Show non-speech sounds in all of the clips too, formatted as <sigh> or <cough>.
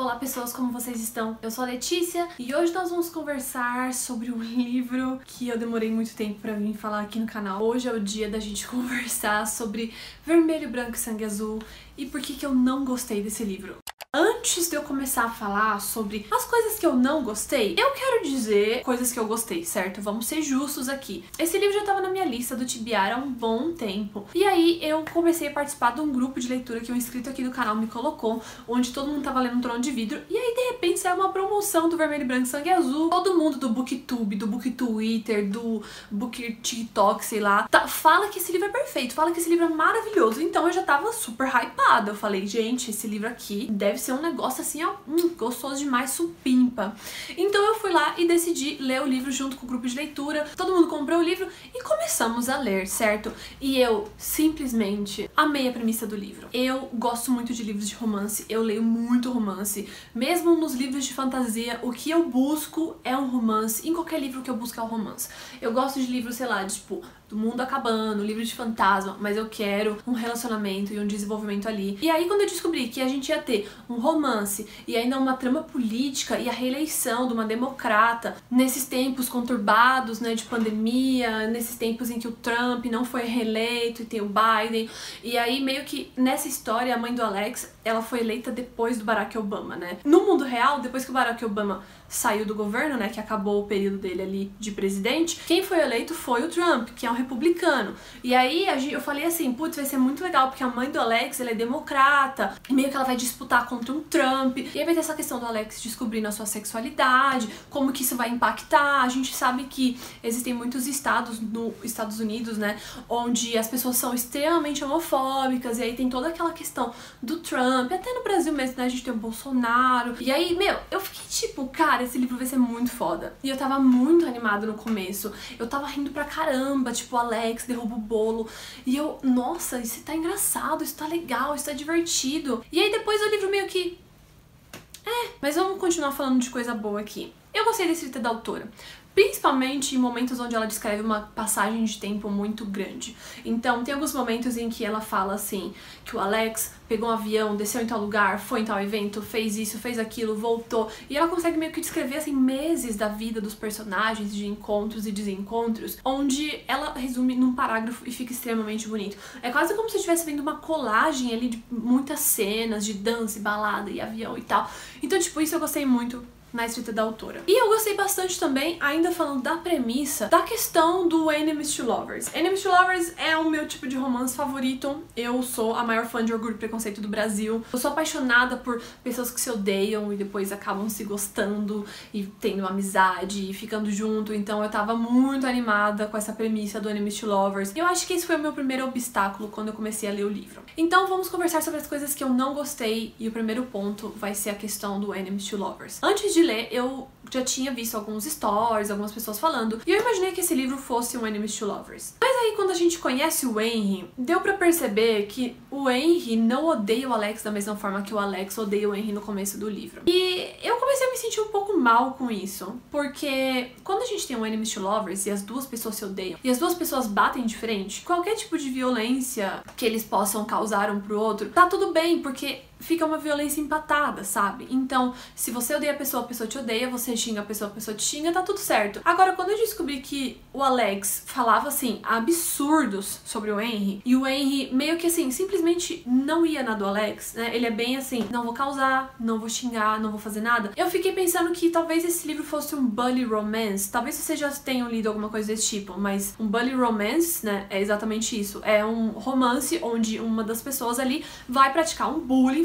Olá pessoas, como vocês estão? Eu sou a Letícia e hoje nós vamos conversar sobre um <laughs> livro que eu demorei muito tempo pra vir falar aqui no canal. Hoje é o dia da gente <laughs> conversar sobre Vermelho, Branco e Sangue Azul e por que que eu não gostei desse livro. Antes de eu começar a falar sobre as coisas que eu não gostei, eu quero dizer coisas que eu gostei, certo? Vamos ser justos aqui. Esse livro já estava na minha lista do Tibiar há um bom tempo. E aí eu comecei a participar de um grupo de leitura que um inscrito aqui do canal me colocou, onde todo mundo tava lendo um trono de vidro. E aí, de repente, saiu uma promoção do Vermelho, Branco Sangue Azul. Todo mundo do Booktube, do Book Twitter, do Book TikTok, sei lá, tá, fala que esse livro é perfeito, fala que esse livro é maravilhoso. Então eu já tava super hypada. Eu falei, gente, esse livro aqui deve ser um negócio assim, ó, hum, gostoso demais, supimpa. Então eu fui lá e decidi ler o livro junto com o grupo de leitura. Todo mundo comprou o livro e começamos a ler, certo? E eu simplesmente amei a premissa do livro. Eu gosto muito de livros de romance, eu leio muito romance. Mesmo nos livros de fantasia, o que eu busco é um romance. Em qualquer livro que eu busco é um romance. Eu gosto de livros, sei lá, tipo, do mundo acabando, livro de fantasma, mas eu quero um relacionamento e um desenvolvimento ali. E aí quando eu descobri que a gente ia ter um romance e ainda uma trama política e a reeleição de uma democrata nesses tempos conturbados, né, de pandemia, nesses tempos em que o Trump não foi reeleito e tem o Biden, e aí meio que nessa história a mãe do Alex, ela foi eleita depois do Barack Obama, né? No mundo real, depois que o Barack Obama saiu do governo, né, que acabou o período dele ali de presidente, quem foi eleito foi o Trump, que é um republicano. E aí eu falei assim, putz, vai ser muito legal, porque a mãe do Alex, ela é democrata, e meio que ela vai disputar contra um Trump, e aí vai ter essa questão do Alex descobrindo a sua sexualidade, como que isso vai impactar. A gente sabe que existem muitos estados nos Estados Unidos, né, onde as pessoas são extremamente homofóbicas, e aí tem toda aquela questão do Trump, até no Brasil mesmo, né, a gente tem o Bolsonaro. E aí, meu, eu fiquei tipo, cara, esse livro vai ser muito foda. E eu tava muito animada no começo. Eu tava rindo pra caramba, tipo, Alex derruba o bolo. E eu, nossa, isso tá engraçado, isso tá legal, isso tá divertido. E aí depois o livro meio que. É, mas vamos continuar falando de coisa boa aqui. Eu gostei da escrita da autora principalmente em momentos onde ela descreve uma passagem de tempo muito grande. Então, tem alguns momentos em que ela fala assim, que o Alex pegou um avião, desceu em tal lugar, foi em tal evento, fez isso, fez aquilo, voltou, e ela consegue meio que descrever assim meses da vida dos personagens, de encontros e desencontros, onde ela resume num parágrafo e fica extremamente bonito. É quase como se estivesse vendo uma colagem ali de muitas cenas de dança e balada e avião e tal. Então, tipo, isso eu gostei muito na escrita da autora. E eu gostei bastante também, ainda falando da premissa, da questão do Enemies to Lovers. Enemies to Lovers é o meu tipo de romance favorito. Eu sou a maior fã de Orgulho e Preconceito do Brasil. Eu sou apaixonada por pessoas que se odeiam e depois acabam se gostando e tendo amizade e ficando junto. Então eu tava muito animada com essa premissa do Enemies to Lovers. E eu acho que esse foi o meu primeiro obstáculo quando eu comecei a ler o livro. Então vamos conversar sobre as coisas que eu não gostei e o primeiro ponto vai ser a questão do Enemies to Lovers. Antes de de ler, eu já tinha visto alguns stories, algumas pessoas falando, e eu imaginei que esse livro fosse um Enemies to Lovers. Mas aí, quando a gente conhece o Henry, deu para perceber que o Henry não odeia o Alex da mesma forma que o Alex odeia o Henry no começo do livro. E eu comecei a me sentir um pouco mal com isso, porque quando a gente tem um Enemies to Lovers e as duas pessoas se odeiam, e as duas pessoas batem de frente, qualquer tipo de violência que eles possam causar um pro outro, tá tudo bem, porque fica uma violência empatada, sabe? Então, se você odeia a pessoa, a pessoa te odeia, você xinga a pessoa, a pessoa te xinga, tá tudo certo. Agora, quando eu descobri que o Alex falava assim absurdos sobre o Henry e o Henry meio que assim simplesmente não ia na do Alex, né? Ele é bem assim, não vou causar, não vou xingar, não vou fazer nada. Eu fiquei pensando que talvez esse livro fosse um bully romance. Talvez vocês já tenham lido alguma coisa desse tipo, mas um bully romance, né, é exatamente isso. É um romance onde uma das pessoas ali vai praticar um bullying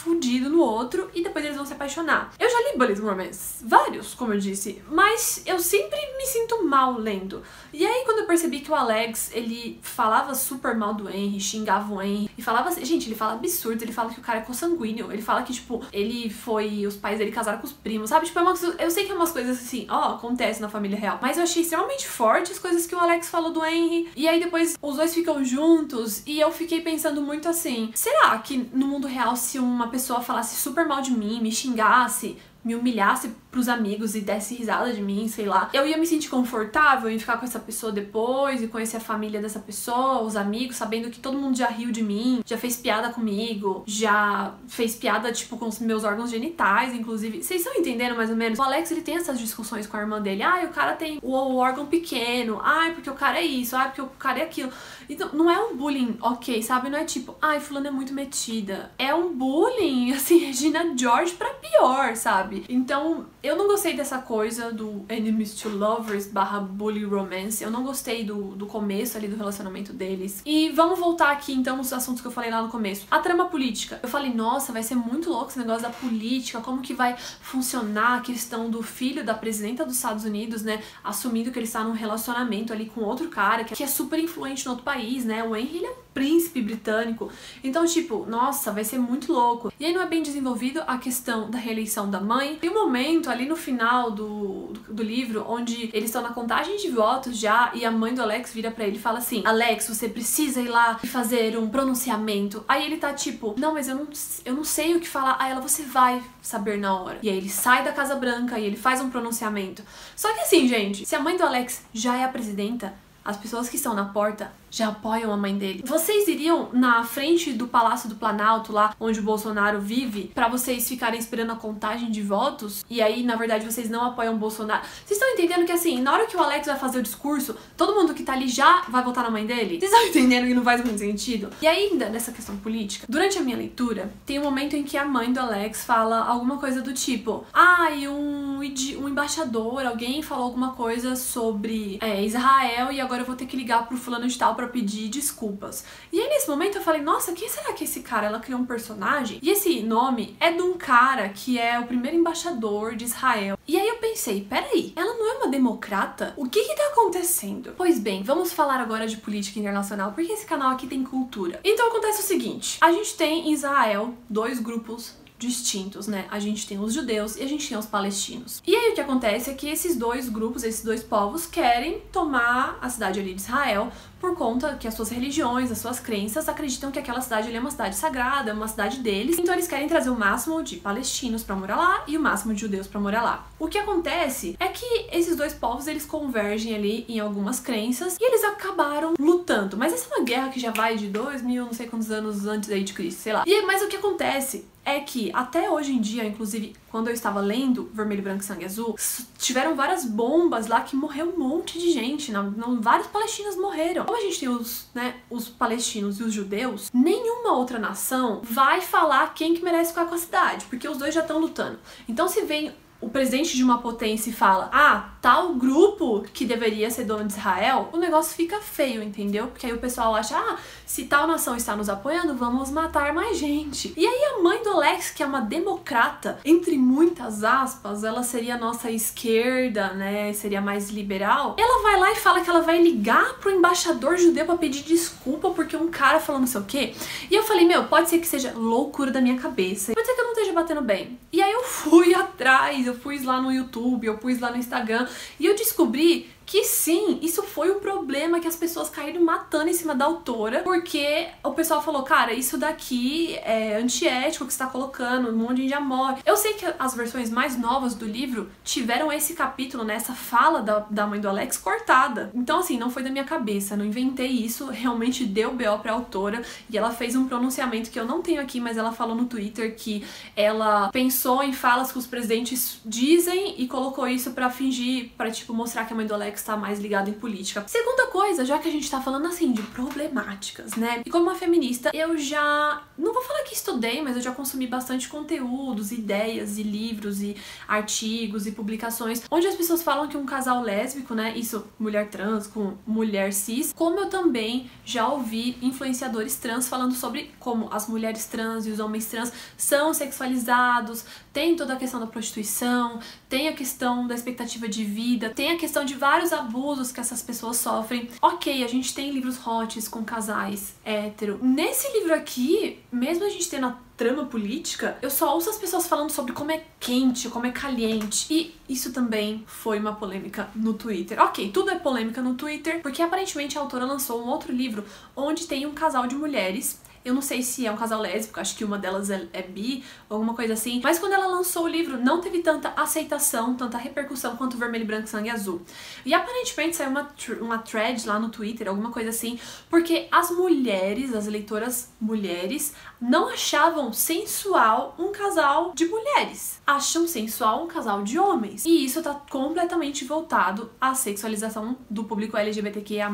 fudido no outro e depois eles vão se apaixonar. Eu já li bullet romance, vários, como eu disse, mas eu sempre me sinto mal lendo. E aí quando eu percebi que o Alex, ele falava super mal do Henry, xingava o Henry e falava assim, gente, ele fala absurdo, ele fala que o cara é consanguíneo, ele fala que tipo, ele foi, os pais dele casaram com os primos, sabe? Tipo, é uma, eu sei que é umas coisas assim, ó, acontece na família real, mas eu achei extremamente forte as coisas que o Alex falou do Henry. E aí depois os dois ficam juntos e eu fiquei pensando muito assim, será que no mundo real se uma pessoa falasse super mal de mim, me xingasse, me humilhasse pros amigos e desse risada de mim, sei lá. Eu ia me sentir confortável em ficar com essa pessoa depois e conhecer a família dessa pessoa, os amigos, sabendo que todo mundo já riu de mim, já fez piada comigo, já fez piada, tipo, com os meus órgãos genitais, inclusive. Vocês estão entendendo mais ou menos? O Alex, ele tem essas discussões com a irmã dele. Ah, o cara tem o, órgão pequeno. Ah, porque o cara é isso. Ah, porque o cara é aquilo. Então, não é um bullying ok, sabe? Não é tipo, ai, fulano é muito metida. É um bullying, <laughs> assim, Regina George pra pior, sabe? Então, eu não gostei dessa coisa do enemies to lovers barra bully romance. Eu não gostei do, do começo ali do relacionamento deles. E vamos voltar aqui, então, nos assuntos que eu falei lá no começo. A trama política. Eu falei, nossa, vai ser muito louco esse negócio da política, como que vai funcionar a questão do filho da presidenta dos Estados Unidos, né, assumindo que ele está num relacionamento ali com outro cara, que é super influente no outro país, né, o Henry, ele é príncipe britânico. Então, tipo, nossa, vai ser muito louco. E aí não é bem desenvolvido a questão da reeleição da mãe. Tem um momento ali no final do, do, livro onde eles estão na contagem de votos já e a mãe do Alex vira para ele e fala assim: Alex, você precisa ir lá e fazer um pronunciamento. Aí ele tá tipo, não, mas eu não, eu não sei o que falar. Aí ela, você vai saber na hora. E aí ele sai da Casa Branca e ele faz um pronunciamento. Só que assim, gente, se a mãe do Alex já é a presidenta, as pessoas que estão na porta já apoiam a mãe dele. Vocês iriam na frente do Palácio do Planalto, lá onde o Bolsonaro vive, para vocês ficarem esperando a contagem de votos? E aí, na verdade, vocês não apoiam o Bolsonaro? Vocês estão entendendo que assim, na hora que o Alex vai fazer o discurso, todo mundo que tá ali já vai votar na mãe dele? Vocês estão entendendo que não faz muito sentido? E ainda nessa questão política, durante a minha leitura, tem um momento em que a mãe do Alex fala alguma coisa do tipo: Ah, e um, um embaixador, alguém falou alguma coisa sobre é, Israel e agora eu vou ter que ligar pro fulano de tal para pedir desculpas. E aí nesse momento eu falei, nossa, quem será que esse cara? Ela criou um personagem e esse nome é de um cara que é o primeiro embaixador de Israel. E aí eu pensei, peraí, ela não é uma democrata? O que que tá acontecendo? Pois bem, vamos falar agora de política internacional, porque esse canal aqui tem cultura. Então acontece o seguinte, a gente tem em Israel dois grupos distintos, né? A gente tem os judeus e a gente tem os palestinos. E aí o que acontece é que esses dois grupos, esses dois povos, querem tomar a cidade ali de Israel por conta que as suas religiões, as suas crenças acreditam que aquela cidade é uma cidade sagrada, é uma cidade deles. Então eles querem trazer o máximo de palestinos para morar lá e o máximo de judeus para morar lá. O que acontece é que esses dois povos eles convergem ali em algumas crenças e eles acabaram lutando. Mas essa é uma guerra que já vai de dois mil, não sei quantos anos antes aí de Cristo, sei lá. E mas o que acontece é que até hoje em dia, inclusive quando eu estava lendo Vermelho, Branco e Sangue Azul, tiveram várias bombas lá que morreu um monte de gente, não, não, vários palestinos morreram. Como a gente tem os, né, os palestinos e os judeus, nenhuma outra nação vai falar quem que merece ficar com a cidade, porque os dois já estão lutando. Então se vem o presidente de uma potência e fala: ah, tal grupo que deveria ser dono de Israel, o negócio fica feio, entendeu? Porque aí o pessoal acha: ah, se tal nação está nos apoiando, vamos matar mais gente. E aí a mãe do Alex, que é uma democrata, entre muitas aspas, ela seria a nossa esquerda, né? Seria mais liberal. Ela vai lá e fala que ela vai ligar pro embaixador judeu para pedir desculpa porque um cara falou não sei o quê. E eu falei: meu, pode ser que seja loucura da minha cabeça. Pode ser que eu não esteja batendo bem. E aí eu fui <laughs> atrás, eu pus lá no YouTube, eu pus lá no Instagram e eu descobri que sim, isso foi um problema que as pessoas caíram matando em cima da autora, porque o pessoal falou, cara, isso daqui é antiético que você tá colocando, um monte de gente morre. Eu sei que as versões mais novas do livro tiveram esse capítulo, né, fala da, da mãe do Alex cortada. Então, assim, não foi da minha cabeça, não inventei isso, realmente deu BO pra autora e ela fez um pronunciamento que eu não tenho aqui, mas ela falou no Twitter que ela pensou em falas que os presidentes dizem e colocou isso para fingir, para tipo, mostrar que a mãe do Alex está mais ligado em política. Segunda coisa, já que a gente tá falando assim de problemáticas, né? E como uma feminista, eu já não vou falar que estudei, mas eu já consumi bastante conteúdos, ideias e livros e artigos e publicações onde as pessoas falam que um casal lésbico, né? Isso mulher trans com mulher cis, como eu também já ouvi influenciadores trans falando sobre como as mulheres trans e os homens trans são sexualizados, tem toda a questão da prostituição, tem a questão da expectativa de vida, tem a questão de vários abusos que essas pessoas sofrem. Ok, a gente tem livros hots com casais hétero. Nesse livro aqui, mesmo a gente tendo a trama política, eu só ouço as pessoas falando sobre como é quente, como é caliente. E isso também foi uma polêmica no Twitter. Ok, tudo é polêmica no Twitter, porque aparentemente a autora lançou um outro livro onde tem um casal de mulheres Eu não sei se é um casal lésbico, acho que uma delas é, é bi, alguma coisa assim. Mas quando ela lançou o livro, não teve tanta aceitação, tanta repercussão quanto Vermelho, Branco, Sangue Azul. E aparentemente saiu uma, uma thread lá no Twitter, alguma coisa assim, porque as mulheres, as leitoras mulheres, não achavam sensual um casal de mulheres. Acham sensual um casal de homens. E isso tá completamente voltado à sexualização do público LGBTQIA+,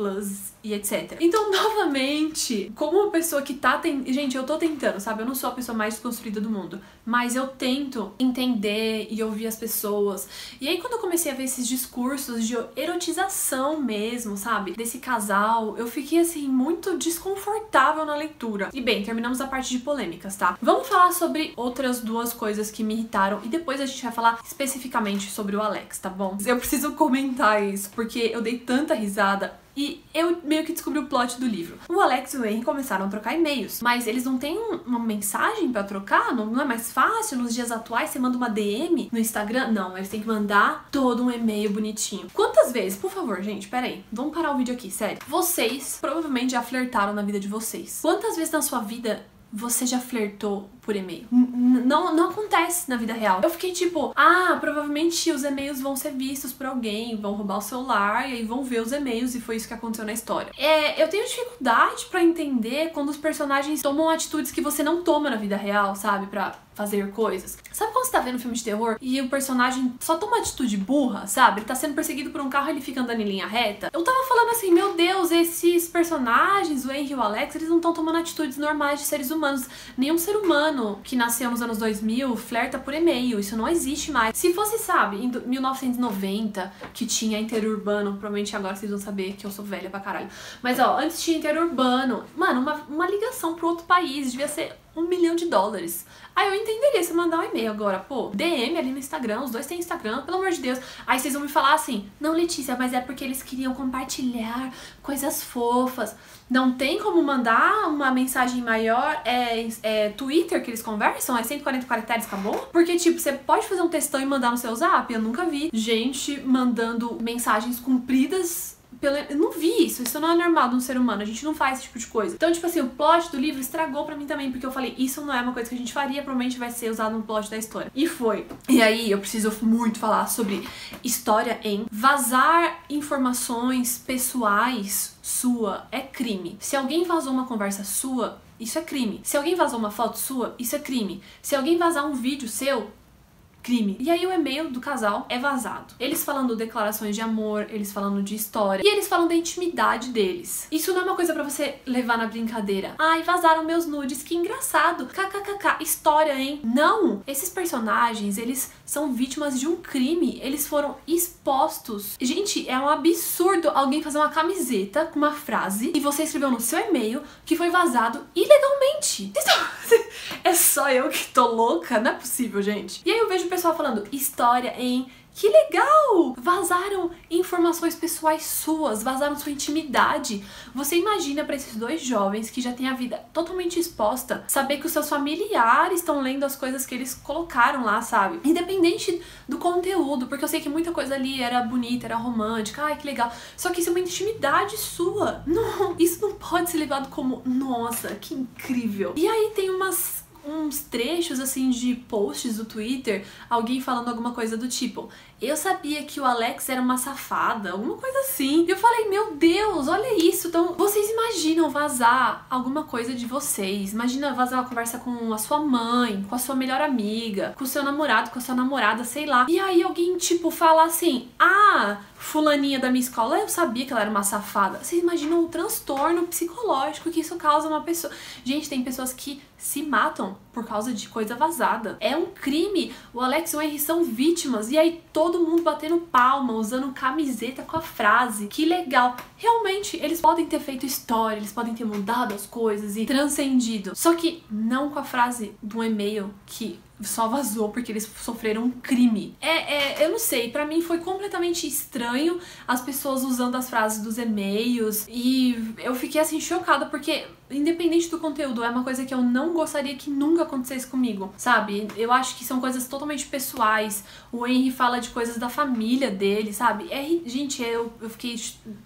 plus e etc. Então, <laughs> novamente, como uma pessoa que tá. Gente, eu tô tentando, sabe? Eu não sou a pessoa mais desconstruída do mundo. Mas eu tento entender e ouvir as pessoas. E aí, quando eu comecei a ver esses discursos de erotização mesmo, sabe? Desse casal, eu fiquei assim, muito desconfortável na leitura. E bem, terminamos a parte de polêmicas, tá? Vamos falar sobre outras duas coisas que me irritaram e depois a gente vai falar especificamente sobre o Alex, tá bom? Eu preciso comentar isso porque eu dei tanta risada e eu meio que descobri o plot do livro. O Alex e o Henry começaram a trocar e-mails, mas eles não têm uma mensagem para trocar? Não, não é mais fácil? Nos dias atuais você manda uma DM no Instagram? Não, eles têm que mandar todo um e-mail bonitinho. Quantas vezes, por favor, gente, peraí, vamos parar o vídeo aqui, sério. Vocês provavelmente já flertaram na vida de vocês. Quantas vezes na sua vida você já flertou por e-mail. Não, não acontece na vida real. Eu fiquei tipo, ah, provavelmente os e-mails vão ser vistos por alguém, vão roubar o celular e aí vão ver os e-mails e foi isso que aconteceu na história. É, eu tenho dificuldade para entender quando os personagens tomam atitudes que você não toma na vida real, sabe? Pra fazer coisas. Sabe quando você tá vendo um filme de terror e o personagem só toma atitude burra, sabe? Ele tá sendo perseguido por um carro e ele fica andando em linha reta? Eu tava falando assim, meu Deus, esses personagens, o Henry e o Alex, eles não estão tomando atitudes normais de seres humanos. Nenhum ser humano que nasceu nos anos 2000 flerta por e-mail. Isso não existe mais. Se fosse, sabe, em 1990, que tinha interurbano, provavelmente agora vocês vão saber que eu sou velha pra caralho. Mas ó, antes tinha interurbano. Mano, uma, uma ligação pro outro país devia ser um milhão de dólares. Aí eu entenderia se mandar um e-mail agora, pô, DM ali no Instagram, os dois têm Instagram, pelo amor de Deus. Aí vocês vão me falar assim, não, Letícia, mas é porque eles queriam compartilhar coisas fofas. Não tem como mandar uma mensagem maior, é, é Twitter que eles conversam, é 140 caracteres, acabou? Porque, tipo, você pode fazer um textão e mandar no seu zap? Eu nunca vi gente mandando mensagens compridas pelo... Eu não vi isso, isso não é normal de um ser humano, a gente não faz esse tipo de coisa. Então, tipo assim, o plot do livro estragou para mim também, porque eu falei, isso não é uma coisa que a gente faria, provavelmente vai ser usado no plot da história. E foi. E aí, eu preciso muito falar sobre história em vazar informações pessoais sua é crime. Se alguém vazou uma conversa sua, isso é crime. Se alguém vazou uma foto sua, isso é crime. Se alguém vazar um vídeo seu, crime. E aí o e-mail do casal é vazado. Eles falando declarações de amor, eles falando de história e eles falam da intimidade deles. Isso não é uma coisa para você levar na brincadeira. Ai, vazaram meus nudes, que engraçado. KKKK, história, hein? Não! Esses personagens, eles são vítimas de um crime. Eles foram expostos. Gente, é um absurdo alguém fazer uma camiseta com uma frase e você escreveu no seu e-mail que foi vazado ilegalmente. <laughs> É só eu que tô louca? Não é possível, gente. E aí eu vejo pessoal falando história em que legal! Vazaram informações pessoais suas, vazaram sua intimidade. Você imagina para esses dois jovens que já têm a vida totalmente exposta, saber que os seus familiares estão lendo as coisas que eles colocaram lá, sabe? Independente do conteúdo, porque eu sei que muita coisa ali era bonita, era romântica, ai que legal. Só que isso é uma intimidade sua. Não, isso não pode ser levado como, nossa, que incrível. E aí tem umas uns trechos assim de posts do Twitter, alguém falando alguma coisa do tipo: "Eu sabia que o Alex era uma safada", alguma coisa assim. E eu falei: "Meu Deus, olha isso". Então, vocês imaginam vazar alguma coisa de vocês? Imagina vazar uma conversa com a sua mãe, com a sua melhor amiga, com o seu namorado, com a sua namorada, sei lá. E aí alguém tipo fala assim: "Ah, fulaninha da minha escola, eu sabia que ela era uma safada". Vocês imaginam o transtorno psicológico que isso causa uma pessoa? Gente, tem pessoas que se matam por causa de coisa vazada. É um crime. O Alex e o Henry são vítimas. E aí todo mundo batendo palma, usando camiseta com a frase. Que legal. Realmente, eles podem ter feito história, eles podem ter mudado as coisas e transcendido. Só que não com a frase do e-mail que só vazou porque eles sofreram um crime. É, é eu não sei, para mim foi completamente estranho as pessoas usando as frases dos e-mails e eu fiquei assim chocada porque independente do conteúdo, é uma coisa que eu não gostaria que nunca acontecesse comigo, sabe? Eu acho que são coisas totalmente pessoais. O Henry fala de coisas da família dele, sabe? É, gente, eu, eu fiquei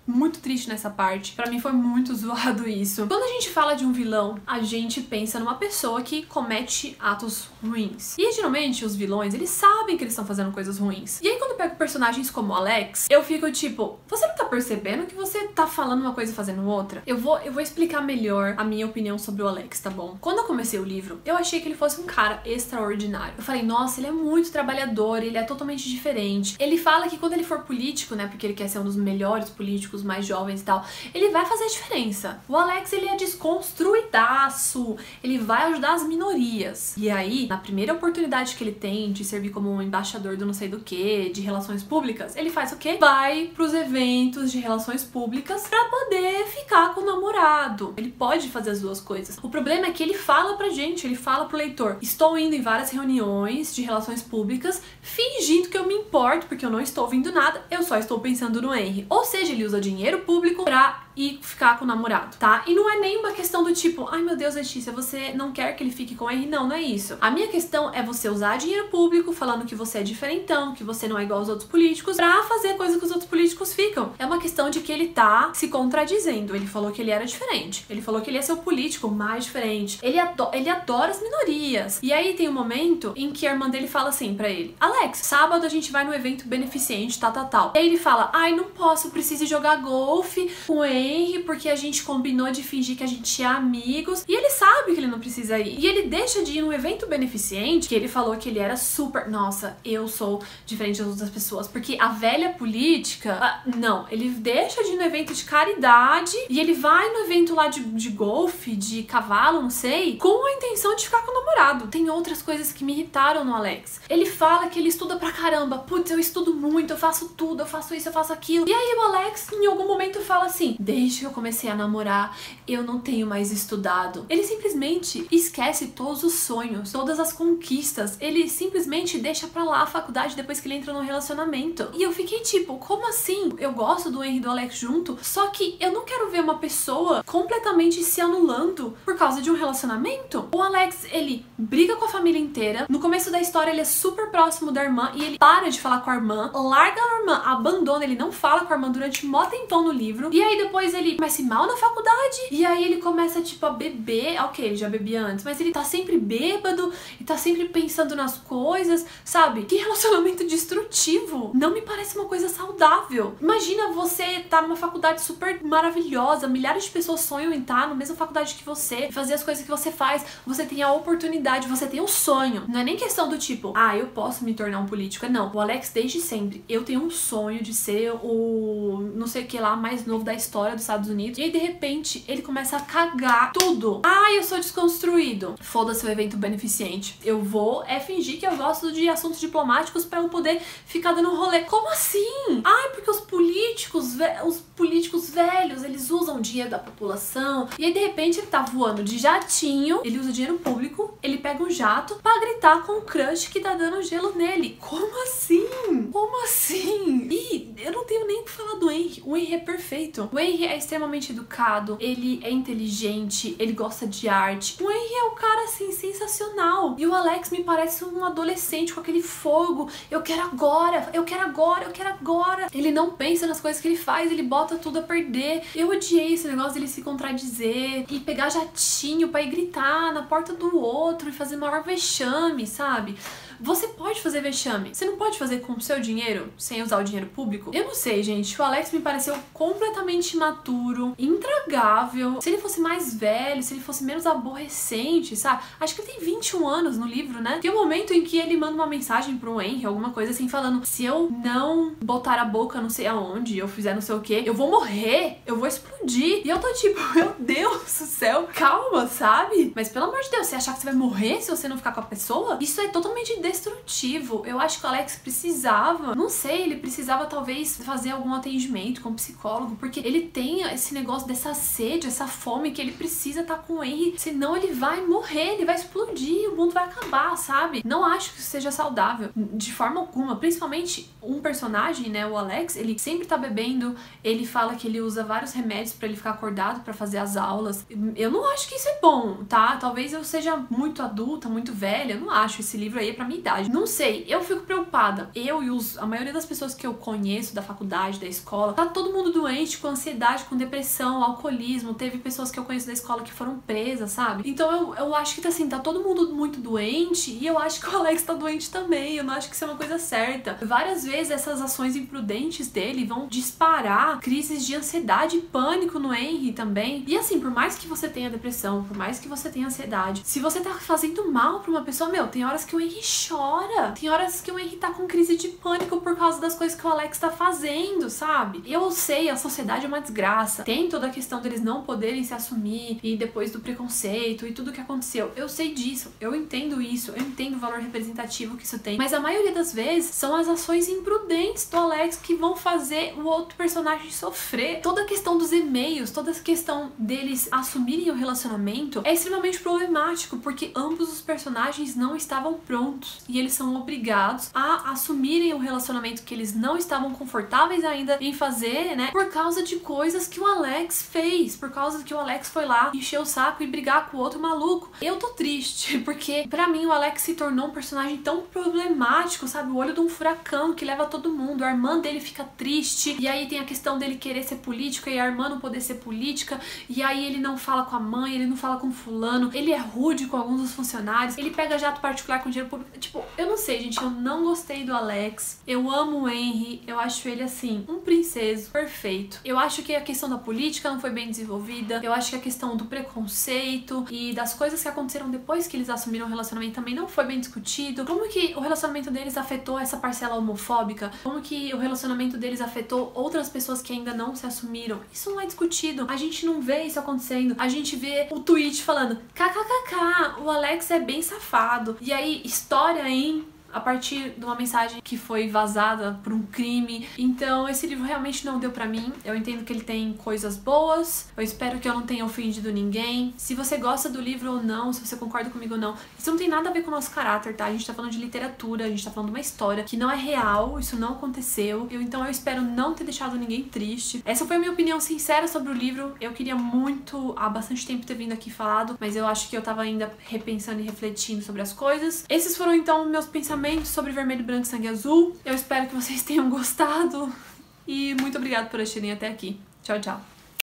muito triste nessa parte. Para mim foi muito <laughs> zoado isso. Quando a gente fala de um vilão, a gente pensa numa pessoa que comete atos ruins. E geralmente os vilões, eles sabem que eles estão fazendo coisas ruins. E aí quando eu pego personagens como Alex, eu fico tipo, você não tá percebendo que você tá falando uma coisa e fazendo outra? Eu vou, eu vou explicar melhor a minha opinião sobre o Alex, tá bom? Quando eu comecei o livro, eu achei que ele fosse um cara extraordinário. Eu falei, nossa, ele é muito trabalhador, ele é totalmente diferente. Ele fala que quando ele for político, né, porque ele quer ser um dos melhores políticos mais jovens e tal, ele vai fazer a diferença. O Alex, ele é desconstruidaço, ele vai ajudar as minorias. E aí, na primeira oportunidade que ele tem de servir como um embaixador do não sei do que, de relações públicas, ele faz o quê? Vai pros eventos de relações públicas para poder ficar com o namorado. Ele pode fazer as duas coisas. O problema é que ele fala pra gente, ele fala pro leitor: estou indo em várias reuniões de relações públicas, fingindo que eu me importo, porque eu não estou ouvindo nada, eu só estou pensando no Henry. Ou seja, ele usa dinheiro público pra e ficar com o namorado, tá? E não é nem uma questão do tipo, ai meu Deus, Letícia, você não quer que ele fique com ele? Não, não é isso. A minha questão é você usar dinheiro público falando que você é diferentão, que você não é igual aos outros políticos, pra fazer coisa que os outros políticos ficam. É uma questão de que ele tá se contradizendo. Ele falou que ele era diferente. Ele falou que ele ia ser o político mais diferente. Ele, ado ele adora as minorias. E aí tem um momento em que a irmã dele fala assim para ele: Alex, sábado a gente vai no evento beneficente, tal, tal, tal. E aí ele fala: Ai, não posso, preciso jogar golfe com ele Henry porque a gente combinou de fingir que a gente é amigos. E ele sabe que ele não precisa ir. E ele deixa de ir num evento beneficente, que ele falou que ele era super. Nossa, eu sou diferente das outras pessoas. Porque a velha política. Uh, não, ele deixa de ir no evento de caridade e ele vai no evento lá de, de golfe, de cavalo, não sei, com a intenção de ficar com o namorado. Tem outras coisas que me irritaram no Alex. Ele fala que ele estuda pra caramba. Putz, eu estudo muito, eu faço tudo, eu faço isso, eu faço aquilo. E aí o Alex, em algum momento, fala assim: desde que eu comecei a namorar, eu não tenho mais estudado. Ele simplesmente esquece todos os sonhos, todas as conquistas. Ele simplesmente deixa pra lá a faculdade depois que ele entra no relacionamento. E eu fiquei tipo, como assim? Eu gosto do Henry e do Alex junto, só que eu não quero ver uma pessoa completamente se anulando por causa de um relacionamento. O Alex, ele briga com a família inteira. No começo da história, ele é super próximo da irmã e ele para de falar com a irmã, larga a irmã, abandona, ele não fala com a irmã durante mó tempão no livro. E aí depois depois ele começa mal na faculdade e aí ele começa, tipo, a beber. Ok, ele já bebia antes, mas ele tá sempre bêbado e tá sempre pensando nas coisas, sabe? Que relacionamento <laughs> destrutivo. Não me parece uma coisa saudável. Imagina você tá numa faculdade super maravilhosa, milhares de pessoas sonham em estar na mesma faculdade que você, fazer as coisas que você faz. Você tem a oportunidade, você tem o um sonho. Não é nem questão do tipo, ah, eu posso me tornar um político. Não, o Alex desde sempre. Eu tenho um sonho de ser o não sei o que lá mais novo da história do Estados Unidos. E aí, de repente, ele começa a cagar tudo. Ah, eu sou desconstruído. Foda-se o evento beneficente. Eu vou é fingir que eu gosto de assuntos diplomáticos para eu poder ficar dando rolê. Como assim? Ai, porque os políticos, os políticos velhos, eles usam dinheiro da população. E aí, de repente, ele tá voando de jatinho, ele usa dinheiro público, ele pega um jato para gritar com o crush que tá dando gelo nele. Como assim? Como assim? E eu não tenho nem o que falar do Henry. O Henry é perfeito. O Henry é extremamente educado, ele é inteligente, ele gosta de arte. O Henry é um cara assim sensacional. E o Alex me parece um adolescente com aquele fogo. Eu quero agora, eu quero agora, eu quero agora. Ele não pensa nas coisas que ele faz, ele bota tudo a perder. Eu odiei esse negócio dele se contradizer e pegar jatinho para ir gritar na porta do outro e fazer maior vexame, sabe? Você pode fazer vexame. Você não pode fazer com o seu dinheiro, sem usar o dinheiro público? Eu não sei, gente. O Alex me pareceu completamente imaturo, intragável. Se ele fosse mais velho, se ele fosse menos aborrecente, sabe? Acho que ele tem 21 anos no livro, né? Tem um momento em que ele manda uma mensagem pro Henry, alguma coisa assim, falando: se eu não botar a boca não sei aonde, eu fizer não sei o que, eu vou morrer, eu vou explodir. E eu tô tipo, <laughs> meu Deus do céu, calma, sabe? Mas pelo amor de Deus, você achar que você vai morrer se você não ficar com a pessoa? Isso é totalmente destrutivo. Eu acho que o Alex precisava, não sei, ele precisava talvez fazer algum atendimento com psicólogo, porque ele tem esse negócio dessa sede, essa fome que ele precisa estar tá com o Henry, senão ele vai morrer, ele vai explodir, o mundo vai acabar, sabe? Não acho que isso seja saudável de forma alguma, principalmente um personagem, né, o Alex, ele sempre tá bebendo, ele fala que ele usa vários remédios para ele ficar acordado para fazer as aulas. Eu não acho que isso é bom, tá? Talvez eu seja muito adulta, muito velha, eu não acho esse livro aí é pra minha idade. Não sei, eu fico preocupada. Eu e os, a maioria das pessoas que eu conheço da faculdade, da escola, tá todo mundo doente com ansiedade, com depressão, alcoolismo. Teve pessoas que eu conheço da escola que foram presas, sabe? Então eu, eu acho que tá assim, tá todo mundo muito doente e eu acho que o <laughs> Alex tá doente também. Eu não acho que isso é uma coisa certa. Várias vezes essas ações imprudentes dele vão disparar crises de ansiedade e pânico no Henry também. E assim, por mais que você tenha depressão, por mais que você tenha ansiedade, se você tá fazendo mal pra uma pessoa, meu, tem horas que o Henry chora. Tem horas que o Henry tá com crise de pânico por causa das coisas que o Alex tá fazendo, sabe? Eu sei, a sociedade é uma desgraça. Tem toda a questão deles não poderem se assumir e depois do preconceito e tudo que aconteceu. Eu sei disso, eu entendo isso, eu entendo o valor representativo que isso tem. Mas a maioria das vezes são as ações imprudentes do Alex que vão fazer o outro personagem sofrer. Toda a questão dos e-mails, toda a questão deles assumirem o relacionamento é extremamente problemático porque ambos os personagens não estavam prontos e eles são obrigados a assumirem o relacionamento que eles não estavam confortáveis ainda em fazer, né? Por causa de coisas que o Alex fez, por causa que o Alex foi lá encher o saco e brigar com o outro maluco. Eu tô triste, <laughs> porque para mim o Alex se tornou um personagem tão problemático, sabe? O olho de um furacão que leva todo mundo. A irmã dele fica triste, e aí tem a questão dele querer ser político e a irmã não poder ser política, e aí ele não fala com a mãe, ele não fala com fulano, ele é rude com alguns dos funcionários, ele pega jato particular com dinheiro público. Tipo, eu não sei, gente, eu não gostei do Alex. Eu amo o Henry, eu acho ele assim, um princeso perfeito. Eu acho que a questão da política não foi bem desenvolvida. Eu acho que a questão do preconceito e das coisas que aconteceram depois que eles assumiram o relacionamento também não foi bem discutido. Como que o relacionamento deles afetou essa parcela homofóbica? Como que o relacionamento deles afetou outras pessoas que ainda não se assumiram? Isso não é discutido. A gente não vê isso acontecendo. A gente vê o tweet falando: kkkk, o Alex é bem safado. E aí, história em a partir de uma mensagem que foi vazada por um crime. Então, esse livro realmente não deu para mim. Eu entendo que ele tem coisas boas. Eu espero que eu não tenha ofendido ninguém. Se você gosta do livro ou não, se você concorda comigo ou não, isso não tem nada a ver com o nosso caráter, tá? A gente tá falando de literatura, a gente tá falando de uma história que não é real, isso não aconteceu. Eu, então, eu espero não ter deixado ninguém triste. Essa foi a minha opinião sincera sobre o livro. Eu queria muito, há bastante tempo, ter vindo aqui falado, mas eu acho que eu tava ainda repensando e refletindo sobre as coisas. Esses foram, então, meus pensamentos sobre vermelho, branco e sangue azul. Eu espero que vocês tenham gostado e muito obrigada por assistirem até aqui. Tchau, tchau.